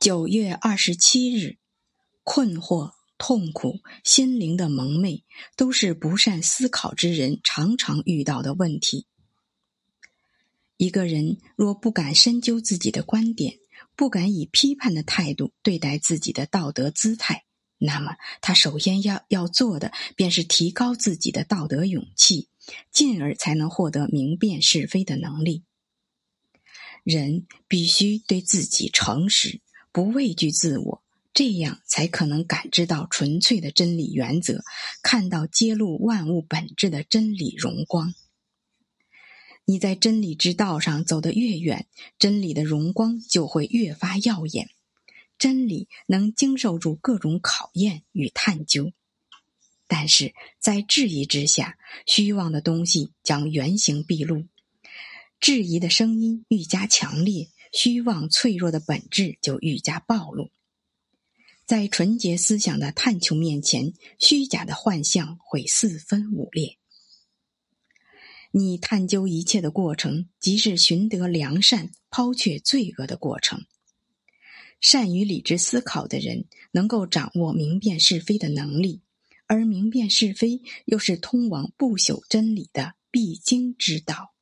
九月二十七日，困惑、痛苦、心灵的蒙昧，都是不善思考之人常常遇到的问题。一个人若不敢深究自己的观点，不敢以批判的态度对待自己的道德姿态，那么他首先要要做的，便是提高自己的道德勇气，进而才能获得明辨是非的能力。人必须对自己诚实。不畏惧自我，这样才可能感知到纯粹的真理原则，看到揭露万物本质的真理荣光。你在真理之道上走得越远，真理的荣光就会越发耀眼。真理能经受住各种考验与探究，但是在质疑之下，虚妄的东西将原形毕露，质疑的声音愈加强烈。虚妄脆弱的本质就愈加暴露，在纯洁思想的探求面前，虚假的幻象会四分五裂。你探究一切的过程，即是寻得良善、抛却罪恶的过程。善于理智思考的人，能够掌握明辨是非的能力，而明辨是非，又是通往不朽真理的必经之道。